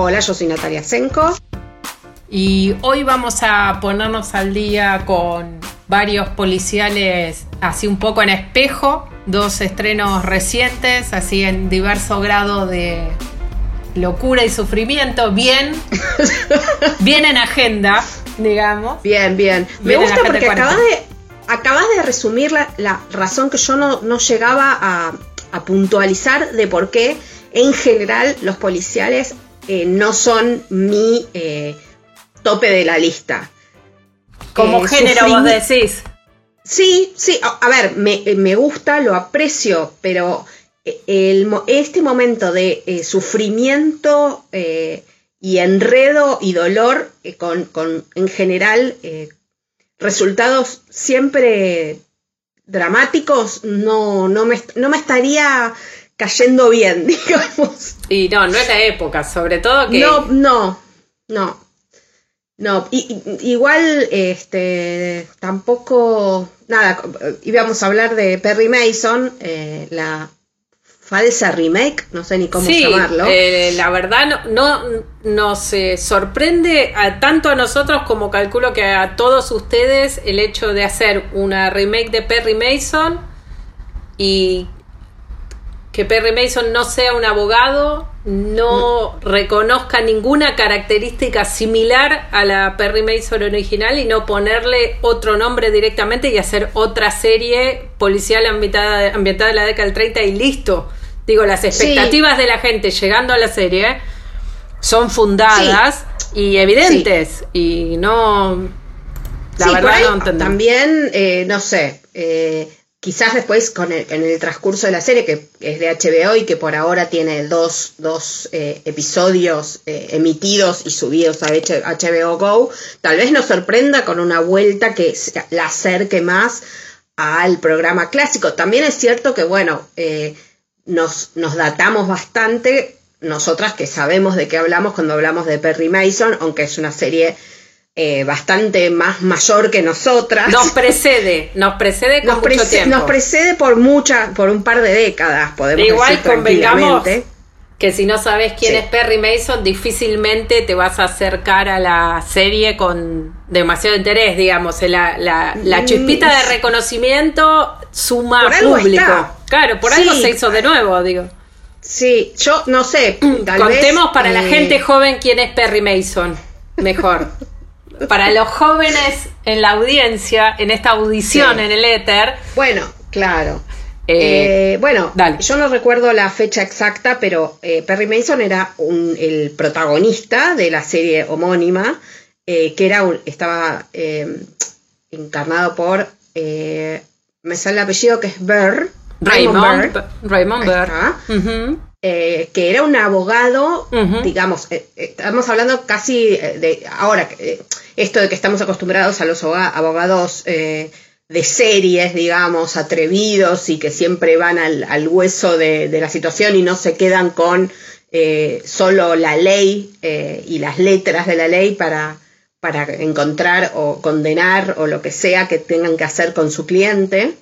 Hola, yo soy Natalia Senko. Y hoy vamos a ponernos al día con varios policiales así un poco en espejo, dos estrenos recientes, así en diverso grado de locura y sufrimiento, bien, bien en agenda, digamos. Bien, bien. Me Bien gusta porque 40. acabas de, acabas de resumir la, la razón que yo no, no llegaba a, a puntualizar de por qué en general los policiales eh, no son mi eh, tope de la lista. Como Eh, género vos decís. Sí, sí, a, a ver, me, me gusta, lo aprecio, pero el, este momento de sufrimiento y enredo y dolor con, con, en general resultados siempre dramáticos no, no, me, no me estaría cayendo bien, digamos. Y no, no es la época, sobre todo que... No, no, no. No, y- y- igual, este, tampoco, nada, íbamos a hablar de Perry Mason, eh, la falsa remake, no sé ni cómo sí, llamarlo. eh, la verdad no, no nos eh, sorprende a, tanto a nosotros como calculo que a todos ustedes el hecho de hacer una remake de Perry Mason y que Perry Mason no sea un abogado, no reconozca ninguna característica similar a la Perry Mason original y no ponerle otro nombre directamente y hacer otra serie policial ambientada, ambientada en la década del 30 y listo. Digo, las expectativas de la gente llegando a la serie son fundadas y evidentes y no... La verdad no entendemos. También, eh, no sé, eh, quizás después con el, en el transcurso de la serie, que es de HBO y que por ahora tiene dos, dos eh, episodios eh, emitidos y subidos a HBO Go, tal vez nos sorprenda con una vuelta que la acerque más al programa clásico. También es cierto que, bueno, eh, nos, nos datamos bastante, nosotras que sabemos de qué hablamos cuando hablamos de Perry Mason, aunque es una serie eh, bastante más mayor que nosotras. Nos precede, nos precede con Nos, mucho prece- tiempo. nos precede por mucha, por un par de décadas, podemos Igual decir convengamos que si no sabes quién Sí. es Perry Mason, difícilmente te vas a acercar a la serie con demasiado interés, digamos. La, la, la Mm, chispita de reconocimiento suma Por algo público. está. Claro, por algo Sí. se hizo de nuevo, digo. Sí, yo no sé, tal Contemos vez, para la gente joven quién es Perry Mason. Mejor. para los jóvenes en la audiencia, en esta audición Sí. en el éter, Bueno, claro. Eh, Eh, bueno, dale. yo no recuerdo la fecha exacta, pero eh, Perry Mason era un- el protagonista de la serie homónima, eh, que era un, estaba eh, encarnado por, eh, me sale el apellido que es Burr, Raymond, Burr, Raymond Burr. está. Ujú. Eh, que era un abogado, digamos, eh, eh, estamos hablando casi eh, de ahora, eh, esto de que estamos acostumbrados a los aboga- abogados eh, de series, digamos, atrevidos y que siempre van al, al hueso de, de la situación y no se quedan con eh, solo la ley y las letras de la ley para, para encontrar o condenar o lo que sea que tengan que hacer con su cliente.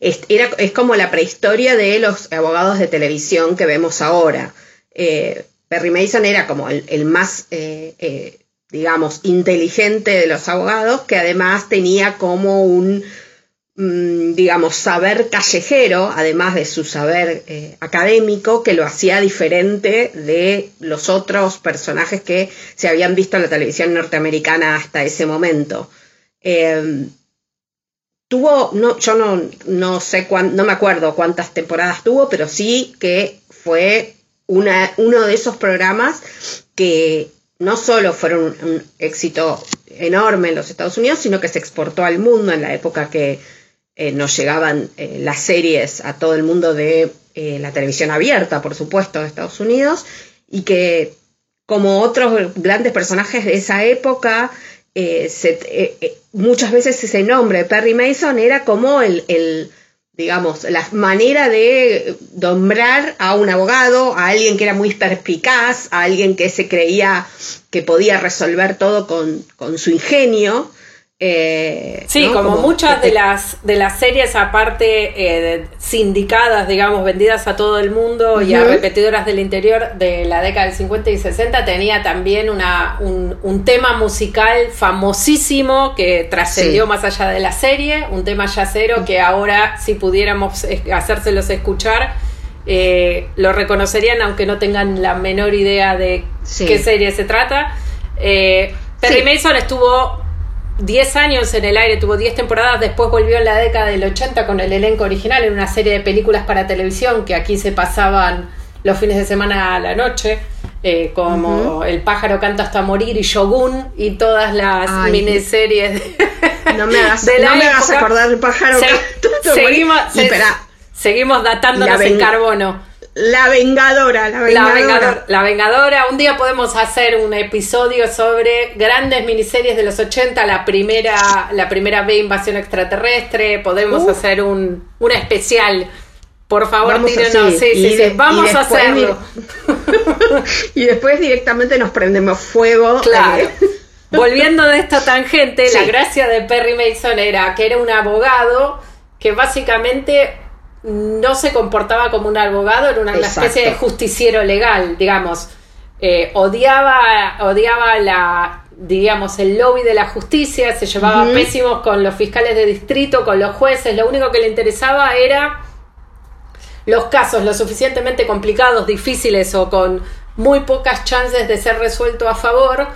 Es, era, es como la prehistoria de los abogados de televisión que vemos ahora. Eh, Perry Mason era como el, más, eh, eh, digamos, inteligente de los abogados, que además tenía como un, mm, digamos, saber callejero, además de su saber académico, que lo hacía diferente de los otros personajes que se habían visto en la televisión norteamericana hasta ese momento. Tuvo, no, yo no, no sé cuán, no me acuerdo cuántas temporadas tuvo, pero sí que fue una, uno de esos programas que no solo fueron un, un éxito enorme en los Estados Unidos, sino que se exportó al mundo en la época que eh, nos llegaban eh, las series a todo el mundo de eh, la televisión abierta, por supuesto, de Estados Unidos, y que como otros grandes personajes de esa época, eh, eh, eh, muchas veces ese nombre, Perry Mason, era como el, el, digamos, la manera de nombrar a un abogado, a alguien que era muy perspicaz, a alguien que se creía que podía resolver todo con, con su ingenio. Eh, sí, como, muchas de las, de las series, aparte eh, sindicadas, digamos, vendidas a todo el mundo y a repetidoras del interior de la década del 50 y 60, tenía también una, un, tema musical famosísimo que trascendió más allá de la serie, un tema yacero que ahora, si pudiéramos hacérselos escuchar, eh, lo reconocerían aunque no tengan la menor idea de qué serie se trata. Perry Mason estuvo 10 años en el aire, tuvo 10 temporadas, después volvió en la década del 80 con el elenco original en una serie de películas para televisión que aquí se pasaban los fines de semana a la noche, eh, como El pájaro canta hasta morir y Shogun y todas las miniseries. no me hagas, no me hagas acordar el pájaro canta seguimos, seguimos datándonos en carbono. La Vengadora, la Vengadora. la Vengadora. Un día podemos hacer un episodio sobre grandes miniseries de los 80, la primera, la primera B invasión extraterrestre. Podemos hacer un, un especial. Por favor, tírenos. Sí, sí, sí. Vamos a hacerlo. y después directamente nos prendemos fuego. Claro. Volviendo de esta tangente, la gracia de Perry Mason era que era un abogado que básicamente no se comportaba como un abogado, era una, especie de justiciero legal, digamos. Eh, odiaba, odiaba la, digamos, el lobby de la justicia, se llevaba pésimos con los fiscales de distrito, con los jueces, lo único que le interesaba era los casos lo suficientemente complicados, difíciles o con muy pocas chances de ser resuelto a favor.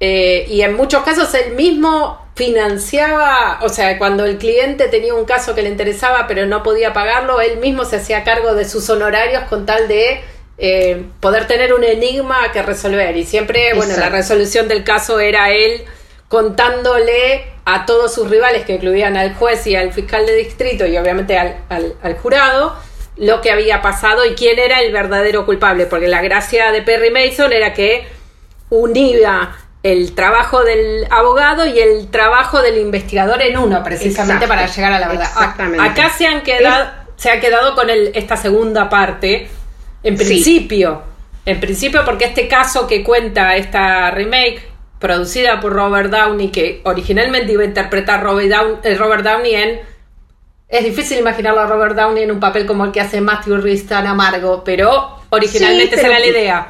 Eh, y en muchos casos él mismo financiaba, o sea, cuando el cliente tenía un caso que le interesaba pero no podía pagarlo, él mismo se hacía cargo de sus honorarios con tal de eh, poder tener un enigma que resolver. Y siempre, bueno, la resolución del caso era él contándole a todos sus rivales, que incluían al juez y al fiscal de distrito y obviamente al, al jurado, lo que había pasado y quién era el verdadero culpable, porque la gracia de Perry Mason era que unía el trabajo del abogado y el trabajo del investigador en uno, precisamente para llegar a la verdad. Acá se han quedado, se ha quedado con el, esta segunda parte, en principio. En principio, porque este caso que cuenta esta remake, producida por Robert Downey, que originalmente iba a interpretar Robert Downey, eh, Robert Downey en. Es difícil imaginarlo a Robert Downey en un papel como el que hace Matthew Rhys tan amargo, pero originalmente esa era la idea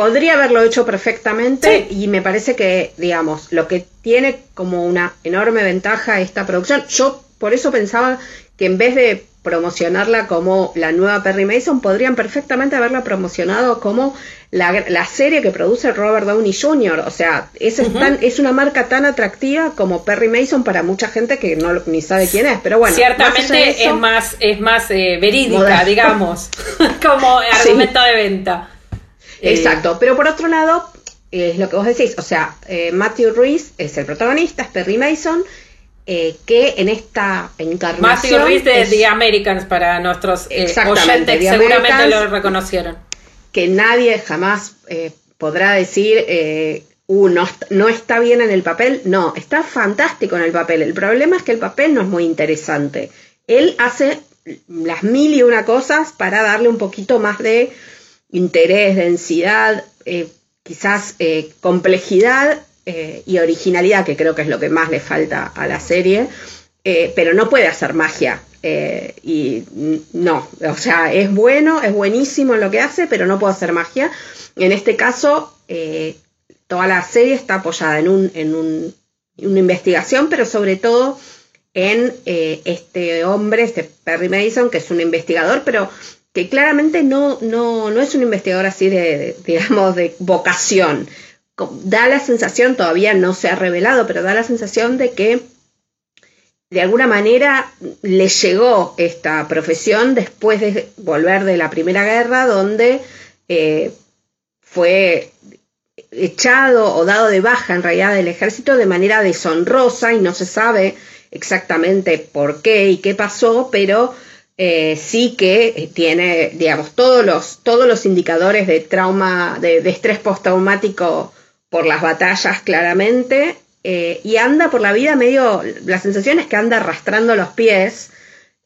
podría haberlo hecho perfectamente y me parece que, digamos, lo que tiene como una enorme ventaja esta producción, yo por eso pensaba que en vez de promocionarla como la nueva Perry Mason, podrían perfectamente haberla promocionado como la, serie que produce Robert Downey Jr. O sea, es, es una marca tan atractiva como Perry Mason para mucha gente que no ni sabe quién es. Pero bueno, ciertamente es más, es más eh, verídica, digamos, como argumento de venta. Eh, Exacto, pero por otro lado, es lo que vos decís, o sea, eh, Matthew Ruiz es el protagonista, es Perry Mason, eh, que en esta encarnación... Matthew Ruiz de The Americans, para nuestros oyentes, seguramente lo reconocieron. Que nadie jamás podrá decir... Uh, no, no, está bien en el papel. No, está fantástico en el papel. El problema es que el papel no es muy interesante. Él hace las mil y una cosas para darle un poquito más de interés, densidad, eh, quizás eh, complejidad eh, y originalidad, que creo que es lo que más le falta a la serie, pero no puede hacer magia. y no, o sea, es bueno, es buenísimo en lo que hace, pero no puede hacer magia. En este caso, toda la serie está apoyada en, un, en un, una investigación, pero sobre todo en este hombre, este Perry Mason, que es un investigador, pero que claramente no, no, no es un investigador así de, digamos, de vocación. Da la sensación, todavía no se ha revelado, pero da la sensación de que de alguna manera le llegó esta profesión después de volver de la Primera Guerra, donde eh, fue echado o dado de baja en realidad del ejército de manera deshonrosa y no se sabe exactamente por qué y qué pasó, pero eh, sí que tiene, digamos, todos los, todos los indicadores de trauma, de, estrés postraumático por las batallas claramente, eh, y anda por la vida medio, la sensación es que anda arrastrando los pies,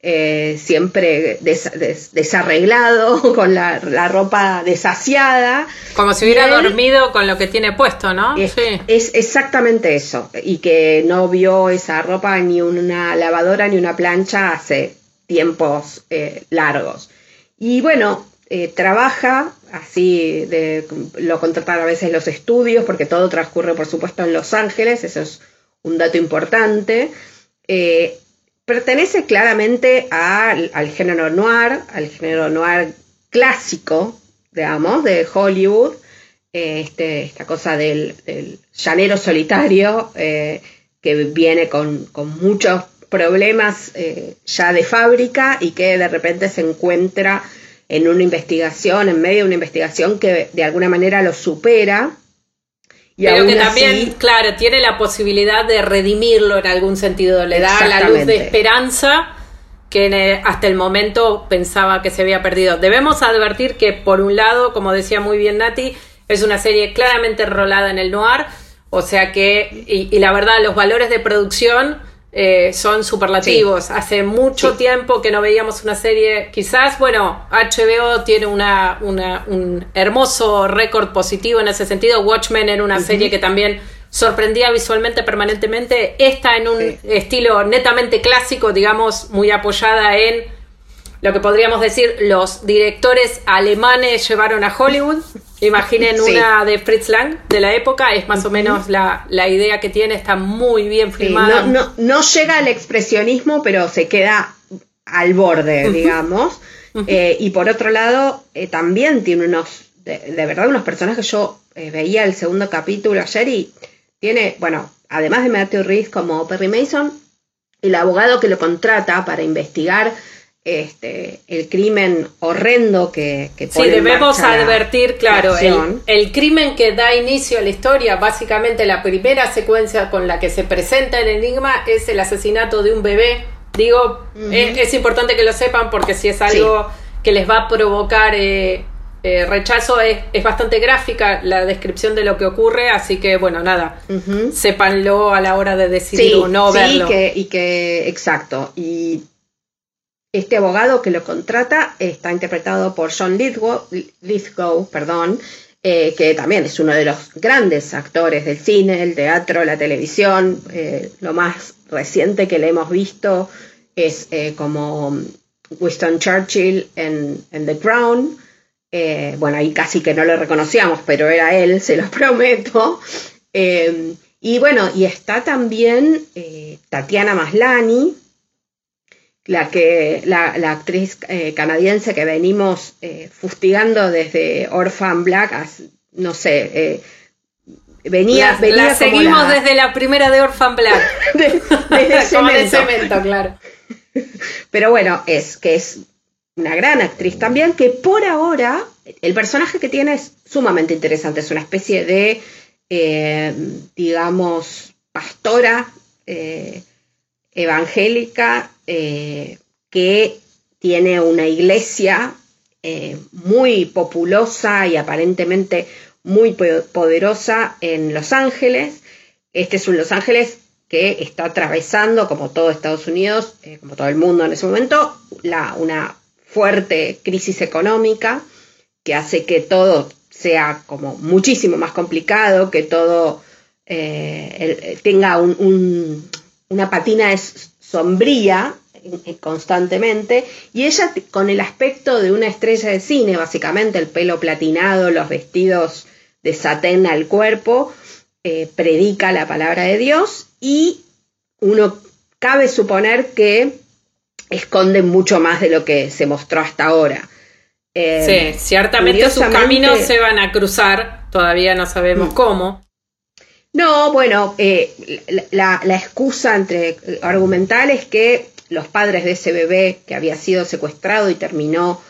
eh, siempre desarreglado, con la, ropa desasiada. Como si hubiera dormido con lo que tiene puesto, ¿no? Es, sí. es exactamente eso, y que no vio esa ropa ni una lavadora ni una plancha hace tiempos eh, largos. Y bueno, eh, trabaja así, de, lo contratan a veces los estudios, porque todo transcurre, por supuesto, en Los Ángeles, eso es un dato importante. Eh, pertenece claramente al, género noir, al género noir clásico, digamos, de Hollywood, este, esta cosa del, llanero solitario, que viene con, con muchos problemas eh, ya de fábrica y que de repente se encuentra en una investigación, en medio de una investigación que de alguna manera lo supera. Y Pero que también, claro, tiene la posibilidad de redimirlo en algún sentido, le da la luz de esperanza que hasta el momento pensaba que se había perdido. Debemos advertir que, por un lado, como decía muy bien Nati, es una serie claramente rolada en el noir, o sea que, y la verdad, los valores de producción eh, son superlativos. Hace mucho tiempo que no veíamos una serie, quizás, bueno, HBO tiene una, un hermoso récord positivo en ese sentido. Watchmen era una serie que también sorprendía visualmente permanentemente. Esta en un estilo netamente clásico, digamos, muy apoyada en lo que podríamos decir los directores alemanes llevaron a Hollywood. Imaginen una de Fritz Lang de la época, es más o menos la, idea que tiene, está muy bien filmada. no, no, llega al expresionismo, pero se queda al borde, digamos. Eh, y por otro lado, eh, también tiene unos, de, verdad, unos personajes. Yo eh, veía el segundo capítulo ayer y tiene, bueno, además de Matthew Reese como Perry Mason, el abogado que lo contrata para investigar este, el crimen horrendo que, que Sí, debemos advertir, claro, el, crimen que da inicio a la historia, básicamente la primera secuencia con la que se presenta el enigma es el asesinato de un bebé. Digo, es, importante que lo sepan porque si es algo que les va a provocar eh, eh, rechazo, es, bastante gráfica la descripción de lo que ocurre, así que bueno, nada, sépanlo a la hora de decidir o no verlo. Que, y que, exacto, y este abogado que lo contrata está interpretado por John Lithgow, perdón, eh, que también es uno de los grandes actores del cine, el teatro, la televisión. Eh, lo más reciente que le hemos visto es eh, como Winston Churchill en, The Crown. bueno, ahí casi que no lo reconocíamos, pero era él, se lo prometo. y bueno, y está también Tatiana Maslani, la que la, actriz eh, canadiense que venimos eh, fustigando desde Orphan Black, no sé, eh, venía, la, seguimos desde la primera de Orphan Black, desde cemento. cemento, claro. Pero bueno, es que es una gran actriz también, que por ahora el personaje que tiene es sumamente interesante, es una especie de, digamos, pastora evangélica eh, que tiene una iglesia eh, muy populosa y aparentemente muy poderosa en Los Ángeles. Este es un Los Ángeles que está atravesando, como todo Estados Unidos, eh, como todo el mundo en ese momento, una fuerte crisis económica que hace que todo sea como muchísimo más complicado, que todo tenga una patina sombría eh, constantemente y ella con el aspecto de una estrella de cine, básicamente el pelo platinado, los vestidos de satén al cuerpo, eh, predica la palabra de Dios y uno cabe suponer que esconde mucho más de lo que se mostró hasta ahora. Eh, sí, ciertamente sus caminos se van a cruzar, todavía no sabemos mm. cómo. No, bueno, la, la, excusa entre argumental es que los padres de ese bebé que había sido secuestrado y terminó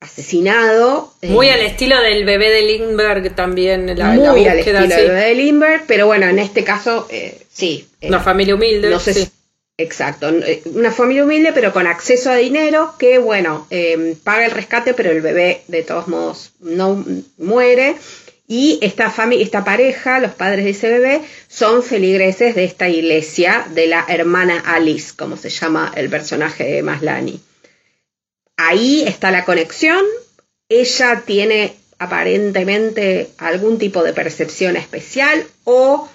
asesinado. Muy eh, al estilo del bebé de Lindbergh también. La, muy al estilo del bebé de Lindbergh, pero bueno, en este caso, eh, sí. Una familia humilde. No se, Exacto, eh, una familia humilde pero con acceso a dinero que, bueno, paga el rescate pero el bebé de todos modos no muere y esta, esta pareja, los padres de ese bebé, son feligreses de esta iglesia de la hermana Alice, como se llama el personaje de Maslani. Ahí está la conexión, ella tiene aparentemente algún tipo de percepción especial o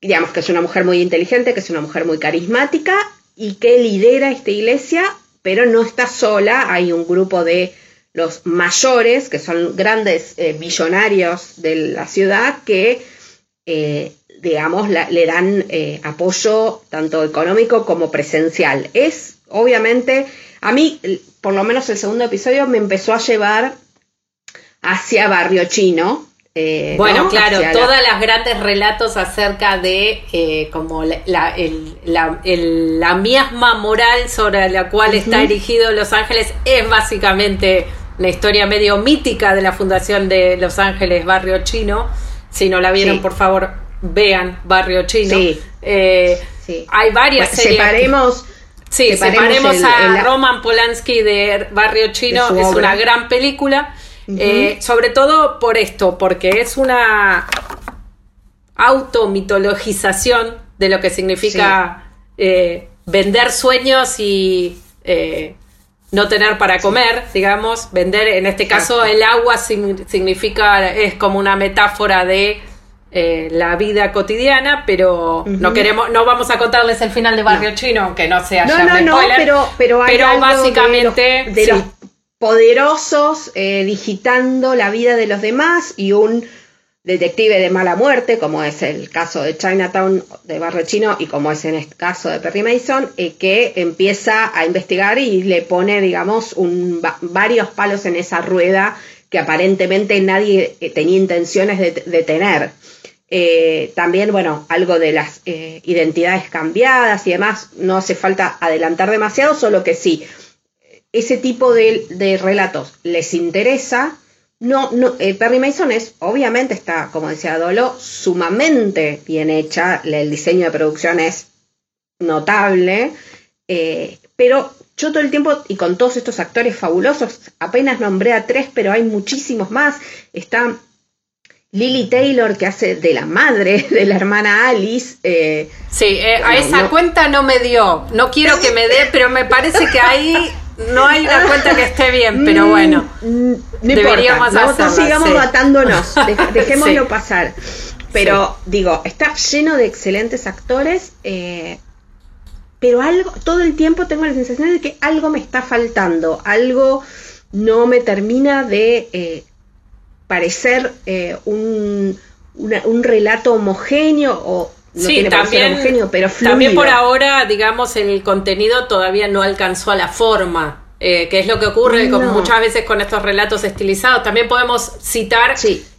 digamos que es una mujer muy inteligente, que es una mujer muy carismática y que lidera esta iglesia, pero no está sola, hay un grupo de los mayores, que son grandes eh, billonarios de la ciudad, que, eh, digamos, le dan eh, apoyo tanto económico como presencial. Es, obviamente, a mí, por lo menos el segundo episodio me empezó a llevar hacia Barrio Chino, bueno, claro, todas las grandes relatos acerca de como la, la, miasma moral sobre la cual está erigido Los Ángeles es básicamente la historia medio mítica de la fundación de Los Ángeles Barrio Chino. Si no la vieron, por favor, vean Barrio Chino. Eh, hay varias series. Separemos. Sí, separemos, a Roman Polanski de Barrio Chino, es una gran película. Eh, sobre todo por esto, porque es una automitologización de lo que significa eh, vender sueños y eh, no tener para comer, digamos, vender, en este caso el agua significa, es como una metáfora de la vida cotidiana, pero no queremos, no vamos a contarles el final de Barrio Chino, aunque no sea no, no, no, pero, pero, básicamente poderosos eh, digitando la vida de los demás y un detective de mala muerte, como es el caso de Chinatown de Barrio Chino y como es en el caso de Perry Mason, eh, que empieza a investigar y le pone, digamos, un, varios palos en esa rueda que aparentemente nadie eh, tenía intenciones de, tener. también, bueno, algo de las identidades cambiadas y demás, no hace falta adelantar demasiado, solo que sí, ese tipo de, relatos les interesa, no, no, eh, Perry Mason es, obviamente está, como decía Dolo, sumamente bien hecha, el diseño de producción es notable, eh, pero yo todo el tiempo, y con todos estos actores fabulosos, apenas nombré a tres, pero hay muchísimos más, está Lily Taylor, que hace de la madre de la hermana Alice. Eh, sí, a esa cuenta no me dio. No quiero que me dé, pero me parece que ahí no hay una cuenta que esté bien, pero mm, bueno. Mm, deberíamos no, sigamos matándonos, dejémoslo pasar. Pero digo, está lleno de excelentes actores, eh, pero algo, todo el tiempo tengo la sensación de que algo me está faltando, algo no me termina de eh, parecer eh, un, un relato homogéneo o sí, también, pero También por ahora, digamos, el contenido todavía no alcanzó a la forma. Eh, que es lo que ocurre con, muchas veces con estos relatos estilizados. También podemos citar,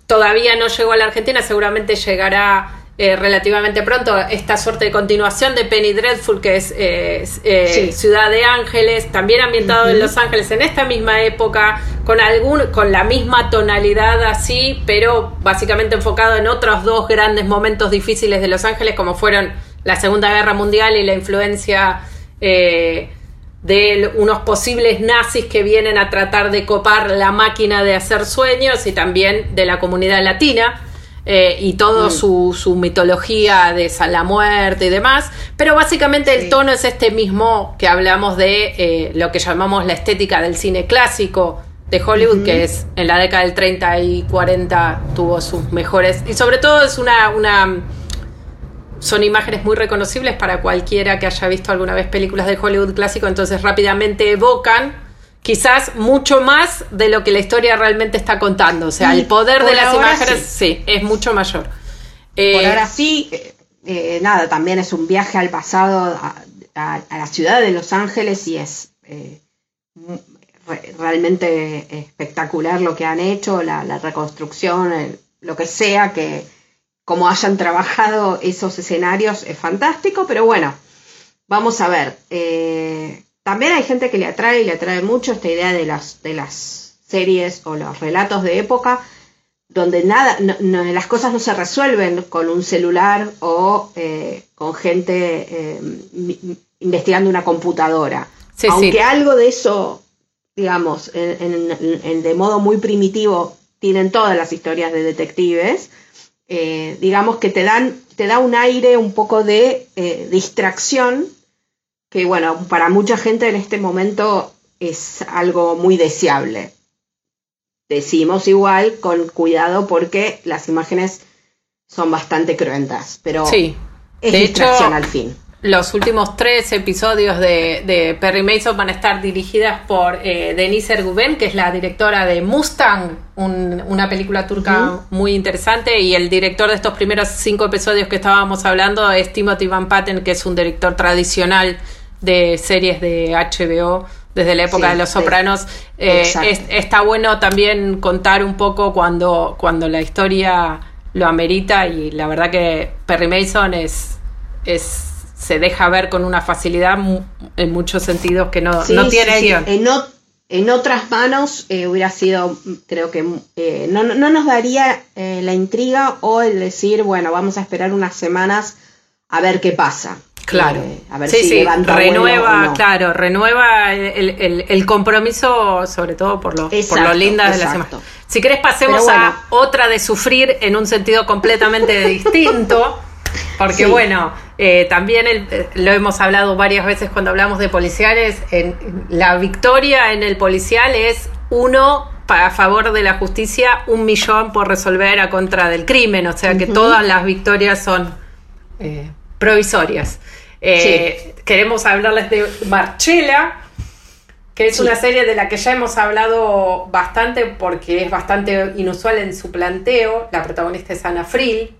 todavía no llegó a la Argentina, seguramente llegará eh, relativamente pronto esta suerte de continuación de Penny Dreadful, que es eh, Ciudad de Ángeles, también ambientado en Los Ángeles en esta misma época, con, algún, con la misma tonalidad así, pero básicamente enfocado en otros dos grandes momentos difíciles de Los Ángeles, como fueron la Segunda Guerra Mundial y la influencia eh, de unos posibles nazis que vienen a tratar de copar la máquina de hacer sueños y también de la comunidad latina eh, y toda mm. su, mitología de la muerte y demás, pero básicamente el tono es este mismo que hablamos de eh, lo que llamamos la estética del cine clásico de Hollywood, que es en la década del 30 y 40 tuvo sus mejores, y sobre todo es una, una son imágenes muy reconocibles para cualquiera que haya visto alguna vez películas de Hollywood clásico, entonces rápidamente evocan quizás mucho más de lo que la historia realmente está contando. O sea, el poder de las imágenes sí. es mucho mayor. por eh, ahora sí, eh, eh, nada, también es un viaje al pasado, a, la ciudad de Los Ángeles y es realmente espectacular lo que han hecho, la, reconstrucción, lo que sea, que como hayan trabajado esos escenarios es fantástico, pero bueno, vamos a ver. También hay gente que le atrae y le atrae mucho esta idea de las, de las series o los relatos de época donde nada, las cosas no se resuelven con un celular o eh, con gente eh, investigando una computadora. Aunque algo de eso, digamos, de modo muy primitivo, tienen todas las historias de detectives, eh, digamos que te dan, te da un aire un poco de distracción, que bueno, para mucha gente en este momento es algo muy deseable. Decimos igual con cuidado porque las imágenes son bastante cruentas, pero sí. es distracción al fin los últimos tres episodios de, Perry Mason van a estar dirigidas por eh, Denise Erguben, que es la directora de Mustang, una película turca muy interesante, y el director de estos primeros cinco episodios que estábamos hablando es Timothy Van Patten, que es un director tradicional de series de HBO desde la época de Los Sopranos. Eh, está bueno también contar un poco cuando, cuando la historia lo amerita, y la verdad que Perry Mason es... es se deja ver con una facilidad en muchos sentidos que no, no tiene En, en, otras manos eh, hubiera sido, creo que eh, no, no, nos daría eh, la intriga o el decir, bueno, vamos a esperar unas semanas a ver qué pasa. Claro. a ver si renueva, claro, renueva el, el, compromiso, sobre todo por lo, por lo linda de la semana. Si querés, pasemos a otra de sufrir en un sentido completamente distinto. Porque bueno, eh, también eh, lo hemos hablado varias veces cuando hablamos de policiales, en, la victoria en el policial es uno a favor de la justicia, un millón por resolver a contra del crimen, o sea que todas las victorias son eh, provisorias. Queremos hablarles de Marchela, que es una serie de la que ya hemos hablado bastante porque es bastante inusual en su planteo. La protagonista es Ana Frill,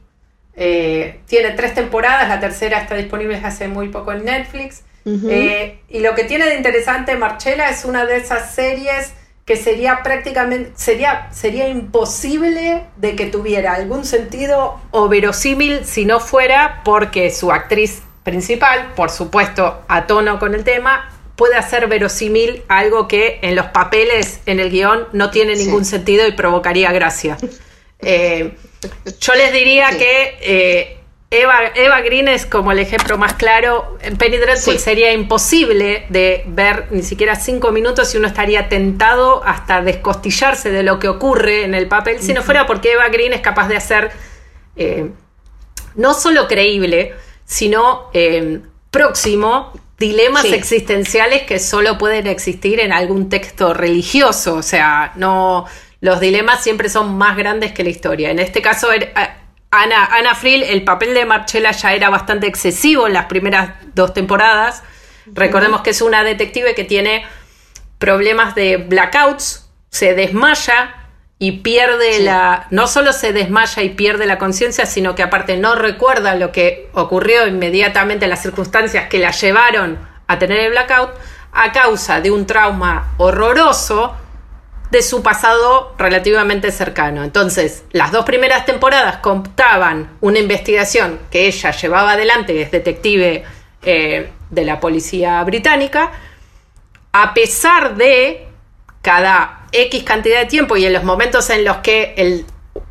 eh, tiene tres temporadas, la tercera está disponible hace muy poco en Netflix. Eh, y lo que tiene de interesante Marchela es una de esas series que sería prácticamente, sería, sería imposible de que tuviera algún sentido o verosímil si no fuera porque su actriz principal, por supuesto a tono con el tema, puede hacer verosímil algo que en los papeles, en el guion, no tiene ningún sentido y provocaría gracia. Eh, yo les diría que eh, Eva, Eva Green es como el ejemplo más claro. En Penny Dreadful sería imposible de ver ni siquiera cinco minutos y uno estaría tentado hasta descostillarse de lo que ocurre en el papel, si no fuera porque Eva Green es capaz de hacer eh, no solo creíble, sino eh, próximo dilemas existenciales que solo pueden existir en algún texto religioso. O sea, no los dilemas siempre son más grandes que la historia. En este caso, er, Ana, Ana Frill, el papel de Marcella ya era bastante excesivo en las primeras dos temporadas. Recordemos que es una detective que tiene problemas de blackouts, se desmaya y pierde la. No solo se desmaya y pierde la conciencia, sino que aparte no recuerda lo que ocurrió inmediatamente, las circunstancias que la llevaron a tener el blackout, a causa de un trauma horroroso de su pasado relativamente cercano. Entonces, las dos primeras temporadas contaban una investigación que ella llevaba adelante, es detective eh, de la policía británica, a pesar de cada X cantidad de tiempo y en los momentos en los que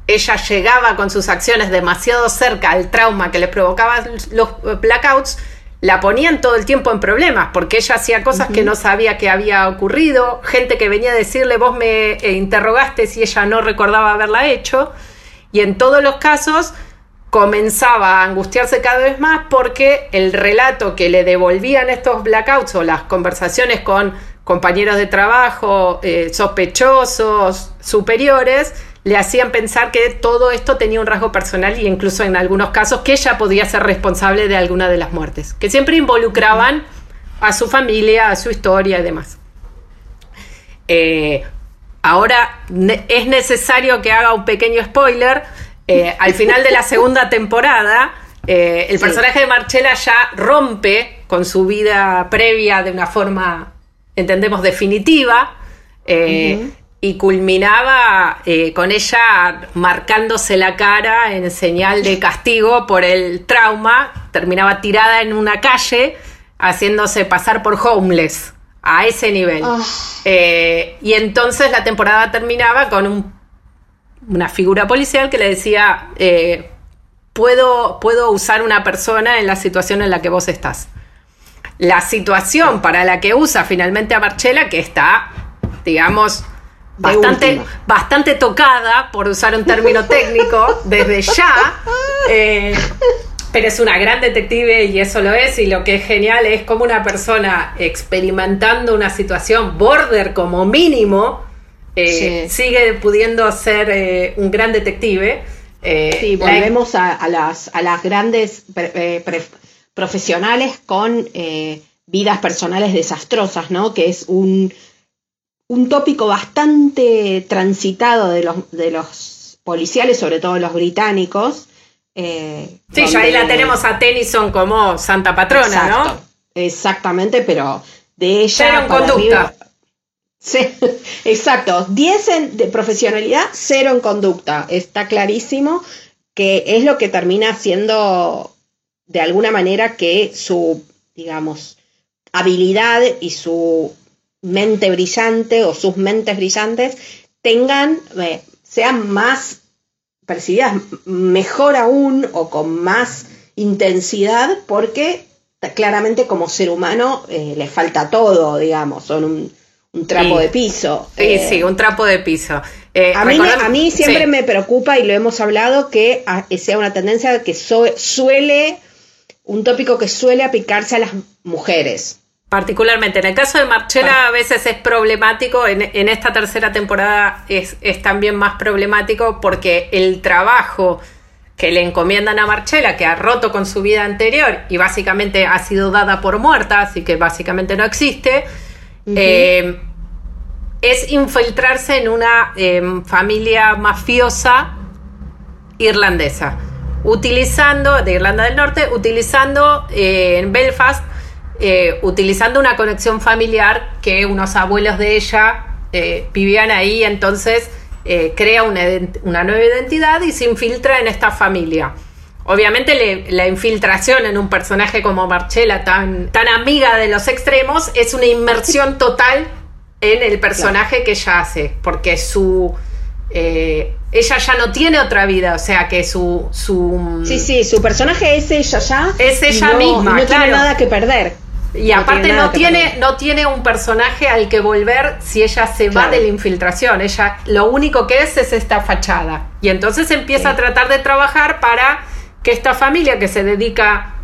ella llegaba con sus acciones demasiado cerca al trauma que le provocaba los blackouts, la ponían todo el tiempo en problemas, porque ella hacía cosas que no sabía que había ocurrido, gente que venía a decirle, vos me eh, interrogaste si ella no recordaba haberla hecho, y en todos los casos comenzaba a angustiarse cada vez más porque el relato que le devolvían estos blackouts o las conversaciones con compañeros de trabajo, eh, sospechosos, superiores, le hacían pensar que todo esto tenía un rasgo personal y incluso en algunos casos que ella podía ser responsable de alguna de las muertes, que siempre involucraban a su familia, a su historia y demás. Eh, ahora es necesario que haga un pequeño spoiler. Eh, al final de la segunda temporada, eh, el personaje de Marcella ya rompe con su vida previa de una forma, entendemos, definitiva y culminaba eh, con ella marcándose la cara en señal de castigo por el trauma, terminaba tirada en una calle haciéndose pasar por homeless a ese nivel. Ah. Eh, y entonces la temporada terminaba con una figura policial que le decía, eh, puedo, puedo usar una persona en la situación en la que vos estás. La situación para la que usa finalmente a Marchela, que está, digamos, bastante, bastante tocada, por usar un término técnico, desde ya. Eh, pero es una gran detective y eso lo es. Y lo que es genial es como una persona experimentando una situación border como mínimo eh, sigue pudiendo ser eh, un gran detective. sí, volvemos a, las, a las grandes profesionales con vidas personales desastrosas, ¿no? Que es un un tópico bastante transitado de los, de los policiales, sobre todo los británicos. Eh, sí, ya ahí la tenemos a Tennyson como santa patrona, ¿no? Exactamente, pero de ella. Cero en conducta. sí, exacto. 10 de profesionalidad, cero en conducta. Está clarísimo que es lo que termina siendo de alguna manera que su, digamos, habilidad y su mente brillante o sus mentes brillantes tengan, eh, sean más percibidas mejor aún o con más intensidad porque claramente como ser humano eh, les falta todo, digamos, son un, trapo de piso. Sí, eh, sí, un trapo de piso. a, mí, a mí siempre me preocupa, y lo hemos hablado, que sea una tendencia que suele, un tópico que suele aplicarse a las mujeres. Particularmente, en el caso de Marchela a veces es problemático, en, esta tercera temporada es, también más problemático porque el trabajo que le encomiendan a Marchela, que ha roto con su vida anterior y básicamente ha sido dada por muerta, así que básicamente no existe, eh, es infiltrarse en una em, familia mafiosa irlandesa, utilizando, de Irlanda del Norte, utilizando eh, en Belfast eh, utilizando una conexión familiar que unos abuelos de ella eh, vivían ahí, entonces crea una, nueva identidad y se infiltra en esta familia. Obviamente la infiltración en un personaje como Marcella, tan, tan amiga de los extremos, es una inmersión total en el personaje que ella hace, porque su... ella ya no tiene otra vida, o sea que su, su... Sí, sí, su personaje es ella ya. Es ella misma. No tiene nada que perder. Y aparte no tiene, no tiene un personaje al que volver si ella se va de la infiltración. Ella lo único que es es esta fachada. Y entonces empieza a tratar de trabajar para que esta familia que se dedica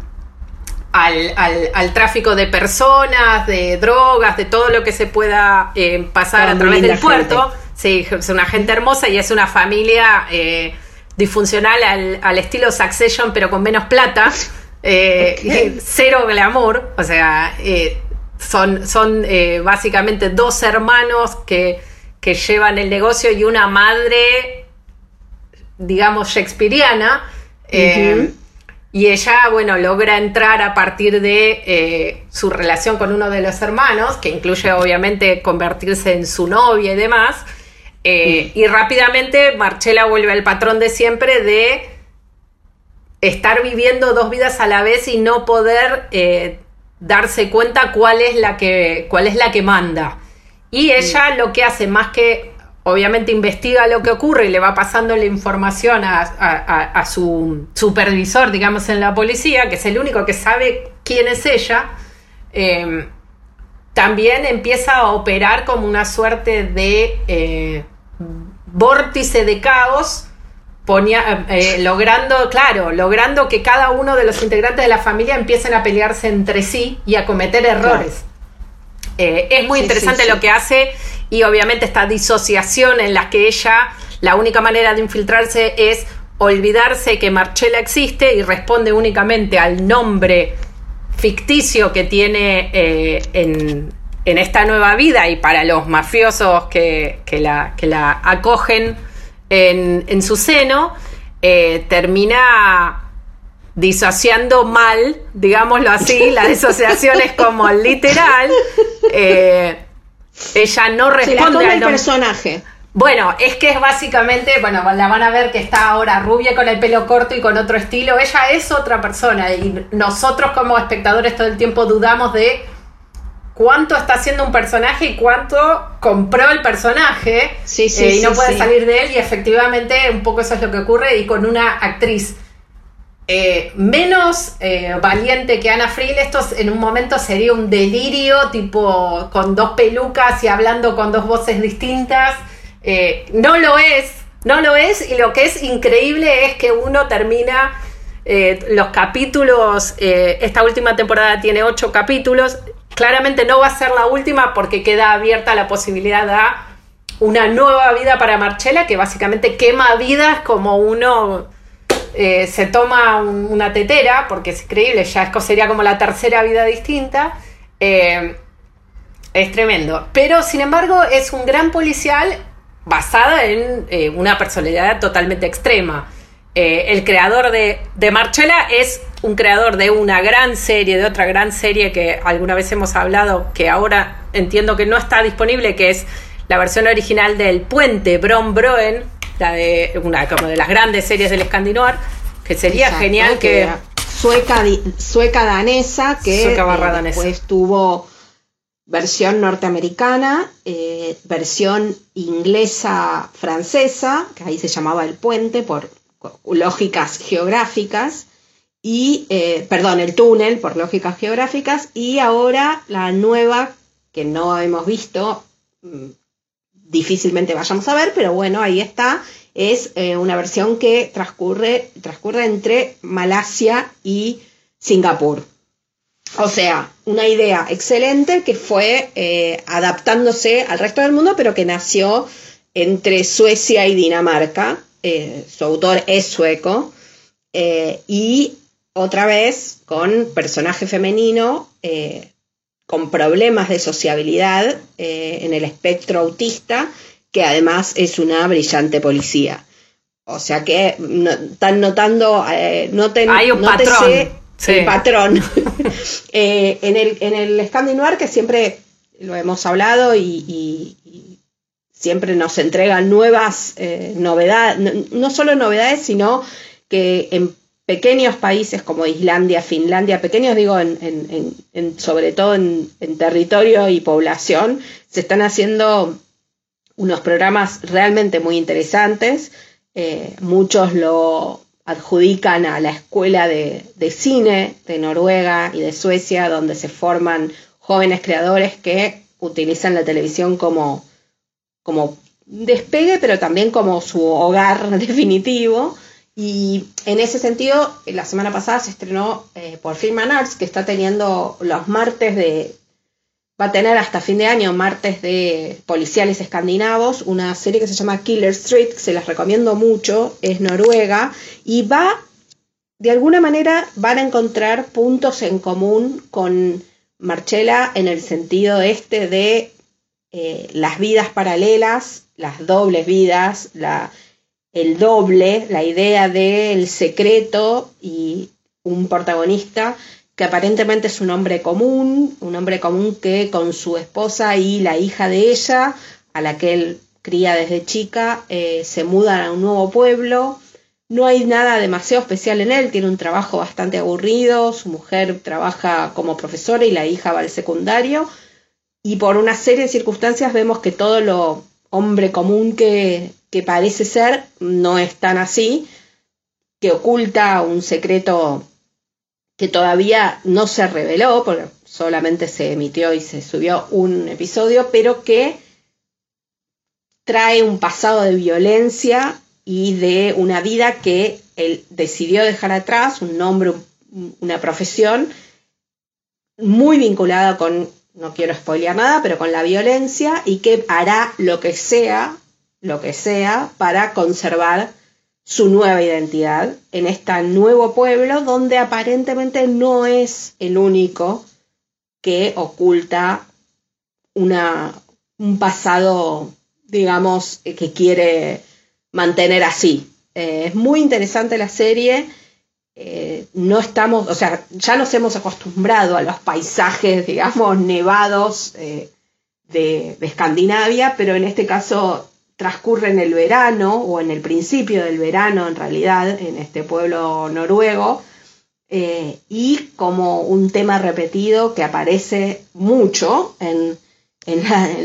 al, al, tráfico de personas, de drogas, de todo lo que se pueda eh, pasar a través del puerto. Sí, es una gente hermosa y es una familia eh, disfuncional al, al estilo Succession, pero con menos plata. Eh, cero glamour, o sea, eh, son, son eh, básicamente dos hermanos que, que, llevan el negocio y una madre, digamos, shakespeariana. Y ella, bueno, logra entrar a partir de su relación con uno de los hermanos, que incluye obviamente convertirse en su novia y demás. Y rápidamente Marchela vuelve al patrón de siempre de estar viviendo dos vidas a la vez y no poder eh, darse cuenta cuál es la que, cuál es la que manda. Y ella lo que hace, más que obviamente investiga lo que ocurre y le va pasando la información a, su supervisor, digamos, en la policía, que es el único que sabe quién es ella, eh, también empieza a operar como una suerte de eh, vórtice de caos ponía, eh, logrando, claro, logrando que cada uno de los integrantes de la familia empiecen a pelearse entre sí y a cometer errores. Eh, es muy interesante lo que hace y obviamente esta disociación en la que ella, la única manera de infiltrarse es olvidarse que Marchella existe y responde únicamente al nombre ficticio que tiene eh, en, en, esta nueva vida y para los mafiosos que, que, la, que la acogen en, su seno, eh, termina disociando mal, digámoslo así, la disociación es como literal. Eh, ella no responde al personaje. Bueno, es que es básicamente, bueno, la van a ver que está ahora rubia con el pelo corto y con otro estilo. Ella es otra persona y nosotros como espectadores todo el tiempo dudamos de cuánto está haciendo un personaje y cuánto compró el personaje sí, sí, eh, y no puede salir de él y efectivamente un poco eso es lo que ocurre y con una actriz eh, menos eh, valiente que Ana Friel. Esto en un momento sería un delirio, tipo con dos pelucas y hablando con dos voces distintas. Eh, no lo es, no lo es, y lo que es increíble es que uno termina los capítulos, esta última temporada tiene ocho capítulos, claramente no va a ser la última porque queda abierta la posibilidad de una nueva vida para Marcela que básicamente quema vidas como uno eh, se toma una tetera, porque es increíble, ya sería como la tercera vida distinta. Eh, es tremendo. Pero sin embargo es un gran policial basada en eh, una personalidad totalmente extrema. El creador de, de Marcella es un creador de una gran serie, de otra gran serie que alguna vez hemos hablado, que ahora entiendo que no está disponible, que es la versión original del Puente, Bron Broen, de una como de las grandes series del Scandinoir, que sería genial que, sueca sueca danesa que eh, después tuvo versión norteamericana, eh, versión inglesa francesa, que ahí se llamaba El Puente por lógicas geográficas y eh, perdón, el túnel por lógicas geográficas y ahora la nueva que no hemos visto mm, difícilmente vayamos a ver, pero bueno, ahí está. Es eh, una versión que transcurre, transcurre entre Malasia y Singapur. O sea, una idea excelente que fue eh, adaptándose al resto del mundo, pero que nació entre Suecia y Dinamarca. Eh, su autor es sueco. y otra vez con personaje femenino con problemas de sociabilidad eh, en el espectro autista, que además es una brillante policía. O sea que están notando, eh, noten, Hay un patrón. el patrón. Eh, en, el, en el que siempre lo hemos hablado y, siempre nos entregan nuevas novedades, no, solo novedades, sino que en pequeños países como Islandia, Finlandia, pequeños digo en, sobre todo en, territorio y población, se están haciendo unos programas realmente muy interesantes. Eh, muchos lo adjudican a la escuela de, cine de Noruega y de Suecia, donde se forman jóvenes creadores que utilizan la televisión como, como despegue, pero también como su hogar definitivo. Y en ese sentido, la semana pasada se estrenó eh, por Film Arts, que está teniendo los martes de. Va a tener hasta fin de año martes de policiales escandinavos, una serie que se llama Killer Street, que se las recomiendo mucho, es noruega, y va, de alguna manera, van a encontrar puntos en común con Marchela en el sentido este de eh, las vidas paralelas, las dobles vidas, el doble, la idea del secreto y un protagonista que aparentemente es un hombre común, un hombre común que con su esposa y la hija de ella, a la que él cría desde chica, eh, se mudan a un nuevo pueblo. No hay nada demasiado especial en él, tiene un trabajo bastante aburrido, su mujer trabaja como profesora y la hija va al secundario. Y por una serie de circunstancias vemos que todo lo hombre común que, que parece ser no es tan así, que oculta un secreto que todavía no se reveló, porque solamente se emitió y se subió un episodio, pero que trae un pasado de violencia y de una vida que él decidió dejar atrás, un nombre, una profesión muy vinculada con, no quiero spoilear nada, pero con la violencia y que hará lo que sea lo que sea, para conservar su nueva identidad en este nuevo pueblo donde aparentemente no es el único que oculta una, un pasado, digamos, que quiere mantener así. Eh, es muy interesante la serie. Eh, no estamos, o sea, ya nos hemos acostumbrado a los paisajes, digamos, nevados eh, de, Escandinavia, pero en este caso transcurre en el verano o en el principio del verano en realidad en este pueblo noruego eh, y como un tema repetido que aparece mucho en,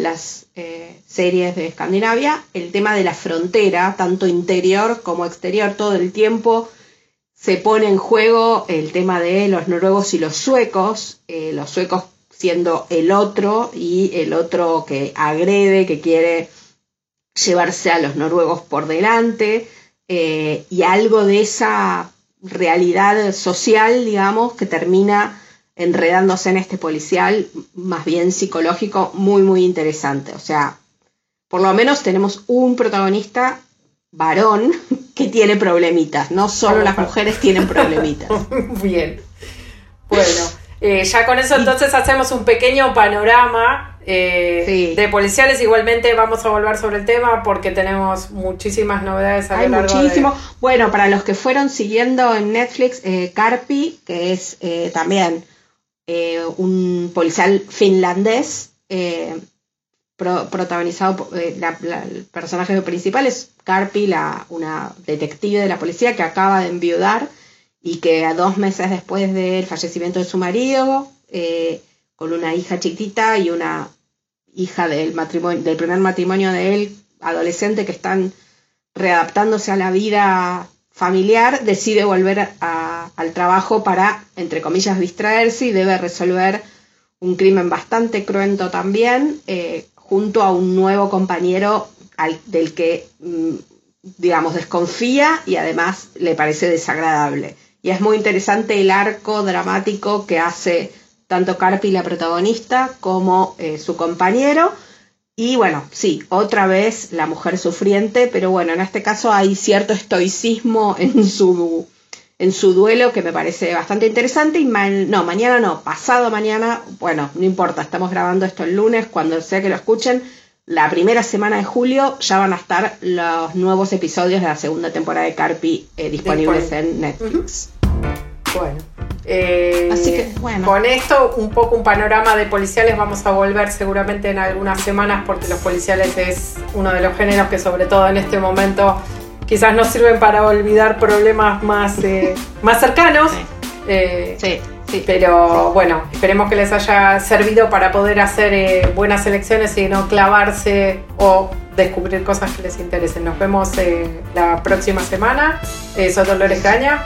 las eh, series de Escandinavia, el tema de la frontera, tanto interior como exterior, todo el tiempo se pone en juego el tema de los noruegos y los suecos, eh, los suecos siendo el otro y el otro que agrede, que quiere llevarse a los noruegos por delante, eh, y algo de esa realidad social, digamos, que termina enredándose en este policial, más bien psicológico, muy, muy interesante. O sea, por lo menos tenemos un protagonista varón que tiene problemitas, no solo las mujeres tienen problemitas. Bien. Bueno, eh, ya con eso entonces hacemos un pequeño panorama eh, de policiales. Igualmente vamos a volver sobre el tema porque tenemos muchísimas novedades a Hay muchísimo. Bueno, para los que fueron siguiendo en Netflix, eh, Carpi, que es también un policial finlandés, protagonizado, eh, el personaje principal es Carpi, la, una detective de la policía que acaba de enviudar y que a dos meses después del fallecimiento de su marido, eh, con una hija chiquita y una hija del, matrimonio, del primer matrimonio de él, adolescente, que están readaptándose a la vida familiar, decide volver al trabajo para, entre comillas, distraerse y debe resolver un crimen bastante cruento también, eh, junto a un nuevo compañero del que, mm, digamos, desconfía y además le parece desagradable. Y es muy interesante el arco dramático que hace tanto Carpi, la protagonista, como eh, su compañero. Y bueno, sí, otra vez la mujer sufriente, pero bueno, en este caso hay cierto estoicismo en su en su duelo que me parece bastante interesante y no, mañana no, pasado mañana, bueno, no importa, estamos grabando esto el lunes, cuando sea que lo escuchen, la primera semana de julio ya van a estar los nuevos episodios de la segunda temporada de Carpi eh, disponibles en Netflix. Bueno. Eh, Así que, bueno. Con esto, un poco un panorama de policiales, vamos a volver seguramente en algunas semanas porque los policiales es uno de los géneros que sobre todo en este momento quizás nos sirven para olvidar problemas más, eh, más cercanos. Eh, sí. sí. Pero bueno, esperemos que les haya servido para poder hacer eh, buenas elecciones y no clavarse o descubrir cosas que les interesen. Nos vemos la próxima semana. soy Dolores Caña.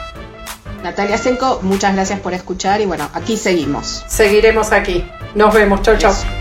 Natalia Senko, muchas gracias por escuchar y bueno, aquí seguimos. Seguiremos aquí. Nos vemos. Chau, chau.